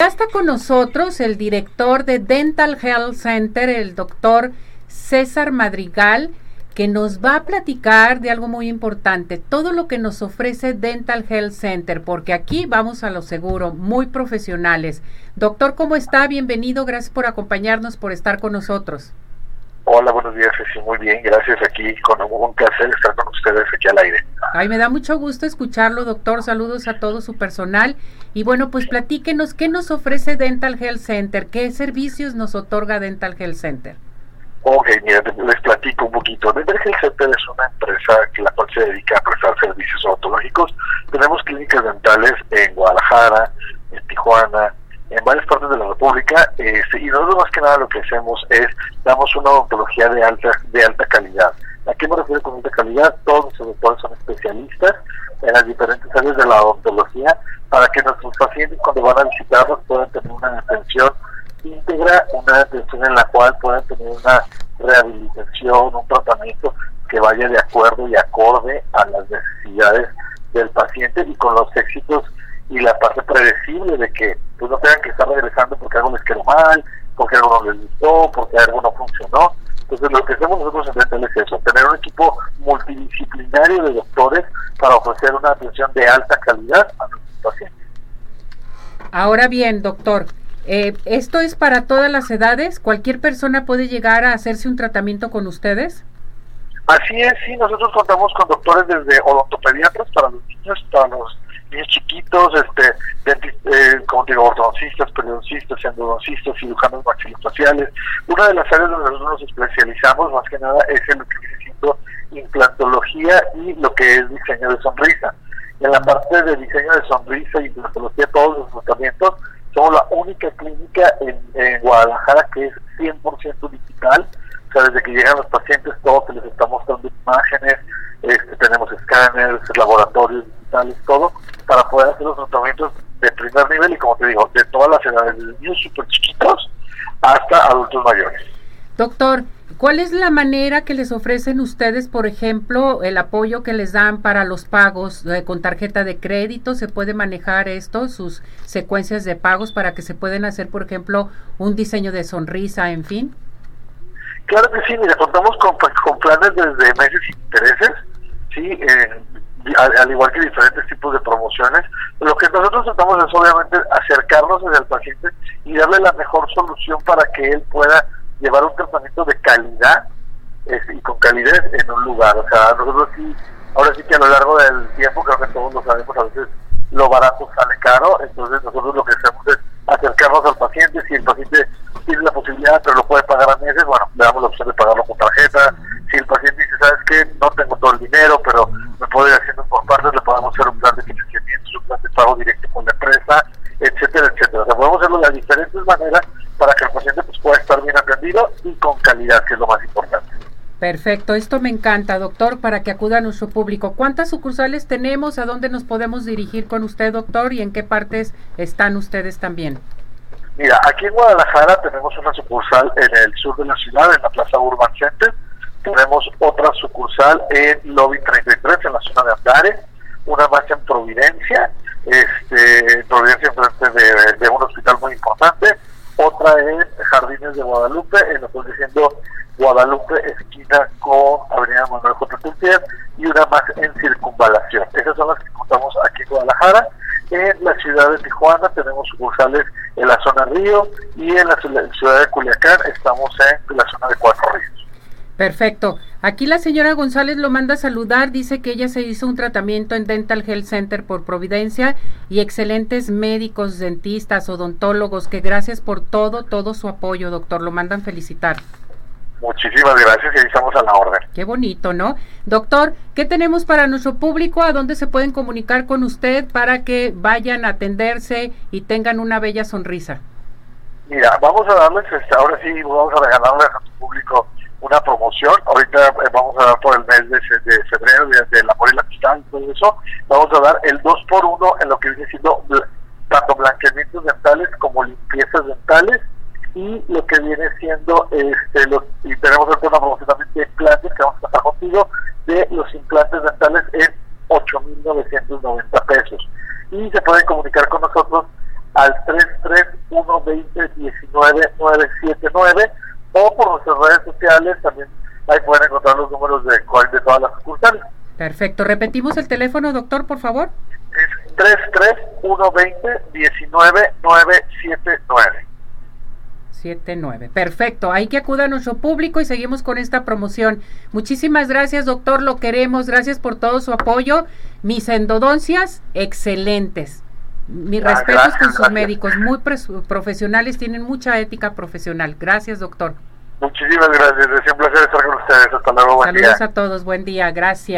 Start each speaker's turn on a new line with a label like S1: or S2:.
S1: Ya está con nosotros el director de Dental Health Center, el doctor César Madrigal, que nos va a platicar de algo muy importante, todo lo que nos ofrece Dental Health Center, porque aquí vamos a lo seguro, muy profesionales. Doctor, ¿cómo está? Bienvenido, gracias por acompañarnos, por estar con nosotros.
S2: Hola, buenos días, sí, muy bien, gracias aquí, con un placer estar con ustedes aquí al aire.
S1: Ay, me da mucho gusto escucharlo, doctor, saludos a todo su personal. Y bueno, pues platíquenos, ¿qué nos ofrece Dental Health Center? ¿Qué servicios nos otorga Dental Health Center?
S2: Ok, mira, les platico un poquito. Dental Health Center es una empresa que la cual se dedica a prestar servicios odontológicos. Tenemos clínicas dentales en Guadalajara, en Tijuana, en varias partes de la República este, y nosotros más que nada lo que hacemos es damos una odontología de alta de alta calidad. ¿A qué me refiero con alta calidad? Todos los doctores son especialistas en las diferentes áreas de la odontología para que nuestros pacientes cuando van a visitarnos puedan tener una atención íntegra, una atención en la cual puedan tener una rehabilitación, un tratamiento que vaya de acuerdo y acorde a las necesidades del paciente y con los éxitos y la parte predecible de que pues no tengan que estar regresando porque algo les quedó mal, porque algo no les gustó, porque algo no funcionó. Entonces lo que hacemos nosotros en Dental es eso, tener un equipo multidisciplinario de doctores para ofrecer una atención de alta calidad a nuestros pacientes.
S1: Ahora bien, doctor, eh, ¿esto es para todas las edades? ¿Cualquier persona puede llegar a hacerse un tratamiento con ustedes?
S2: Así es, sí, nosotros contamos con doctores desde odontopediatras para los niños, para los niños chiquitos, este, eh, como digo, ortodoncistas, periodoncistas, endodoncistas, cirujanos maxilofaciales. Una de las áreas donde nosotros nos especializamos más que nada es en lo que viene implantología y lo que es diseño de sonrisa. En la parte de diseño de sonrisa y implantología, todos los tratamientos, somos la única clínica en, en Guadalajara que es 100% digital. O sea, desde que llegan los pacientes, todo se les está mostrando imágenes, este, tenemos escáneres, laboratorios digitales, todo para poder hacer los tratamientos de primer nivel y como te digo, de todas las edades, desde niños súper chiquitos hasta adultos mayores.
S1: Doctor, ¿cuál es la manera que les ofrecen ustedes, por ejemplo, el apoyo que les dan para los pagos eh, con tarjeta de crédito? ¿Se puede manejar esto, sus secuencias de pagos para que se puedan hacer, por ejemplo, un diseño de sonrisa, en fin?
S2: Claro que sí, mira, contamos con, con planes desde meses y intereses, sí, eh, al, igual que diferentes tipos de promociones. Lo que nosotros tratamos es obviamente acercarnos al paciente y darle la mejor solución para que él pueda llevar un tratamiento de calidad y con calidez en un lugar. O sea, nosotros sí, ahora sí que a lo largo del tiempo, creo que todos lo sabemos, a veces lo barato sale caro, entonces nosotros lo que hacemos es acercarnos al paciente, si el paciente tiene la posibilidad pero lo puede pagar a meses, bueno, le damos la opción de pagarlo con tarjeta, si el paciente dice, ¿sabes qué? No tengo todo el dinero, pero me puedo ir haciendo por partes, le podemos hacer un plan de financiamiento, un plan de pago directo con la empresa, etcétera, etcétera. O sea, podemos hacerlo de diferentes maneras para que el paciente pues, pueda estar bien atendido y con calidad, que es lo más importante.
S1: Perfecto, esto me encanta, doctor, para que acuda a nuestro público. ¿Cuántas sucursales tenemos? ¿A dónde nos podemos dirigir con usted, doctor? ¿Y en qué partes están ustedes también?
S2: Mira, aquí en Guadalajara tenemos una sucursal en el sur de la ciudad, en la Plaza Urban Center. Tenemos otra sucursal en Lobby 33, en la zona de Andares. Una más en Providencia, este, Providencia frente de, de un hospital muy importante. Otra en Jardines de Guadalupe, en lo que estoy diciendo Guadalupe, esquina con Avenida Manuel J. Y una más en Circunvalación. Esas son las que contamos aquí en Guadalajara. En la ciudad de Tijuana tenemos sucursales en la zona Río y en la ciudad de Culiacán estamos en la zona de Cuatro Ríos.
S1: Perfecto. Aquí la señora González lo manda a saludar, dice que ella se hizo un tratamiento en Dental Health Center por Providencia y excelentes médicos, dentistas, odontólogos, que gracias por todo, todo su apoyo, doctor. Lo mandan felicitar.
S2: Muchísimas gracias y estamos a la orden.
S1: Qué bonito, ¿no? Doctor, ¿qué tenemos para nuestro público? ¿A dónde se pueden comunicar con usted para que vayan a atenderse y tengan una bella sonrisa?
S2: Mira, vamos a darles, este, ahora sí, vamos a regalarles a tu público una promoción. Ahorita eh, vamos a dar por el mes de, febrero, de, la amor y la amistad y todo eso. Vamos a dar el 2 por 1 en lo que viene siendo tanto blanqueamientos dentales como limpiezas dentales y lo que viene siendo este los y tenemos una promoción también de implantes que vamos a pasar contigo de los implantes dentales en 8.990 pesos y se pueden comunicar con nosotros al 33 120-19-979 o por nuestras redes sociales también ahí pueden encontrar los números de, de todas las sucursales.
S1: Perfecto. ¿Repetimos el teléfono, doctor, por favor?
S2: Es 33-120-19-979.
S1: 79. Perfecto. Hay que acuda a nuestro público y seguimos con esta promoción. Muchísimas gracias, doctor. Lo queremos. Gracias por todo su apoyo. Mis endodoncias, excelentes. Mis
S2: Ah,
S1: respetos
S2: gracias,
S1: con sus
S2: gracias.
S1: médicos, muy profesionales, tienen mucha ética profesional. Gracias, doctor.
S2: Muchísimas gracias. Es un placer estar con ustedes. Hasta luego. Buen día.
S1: Saludos a todos. Buen día. Gracias.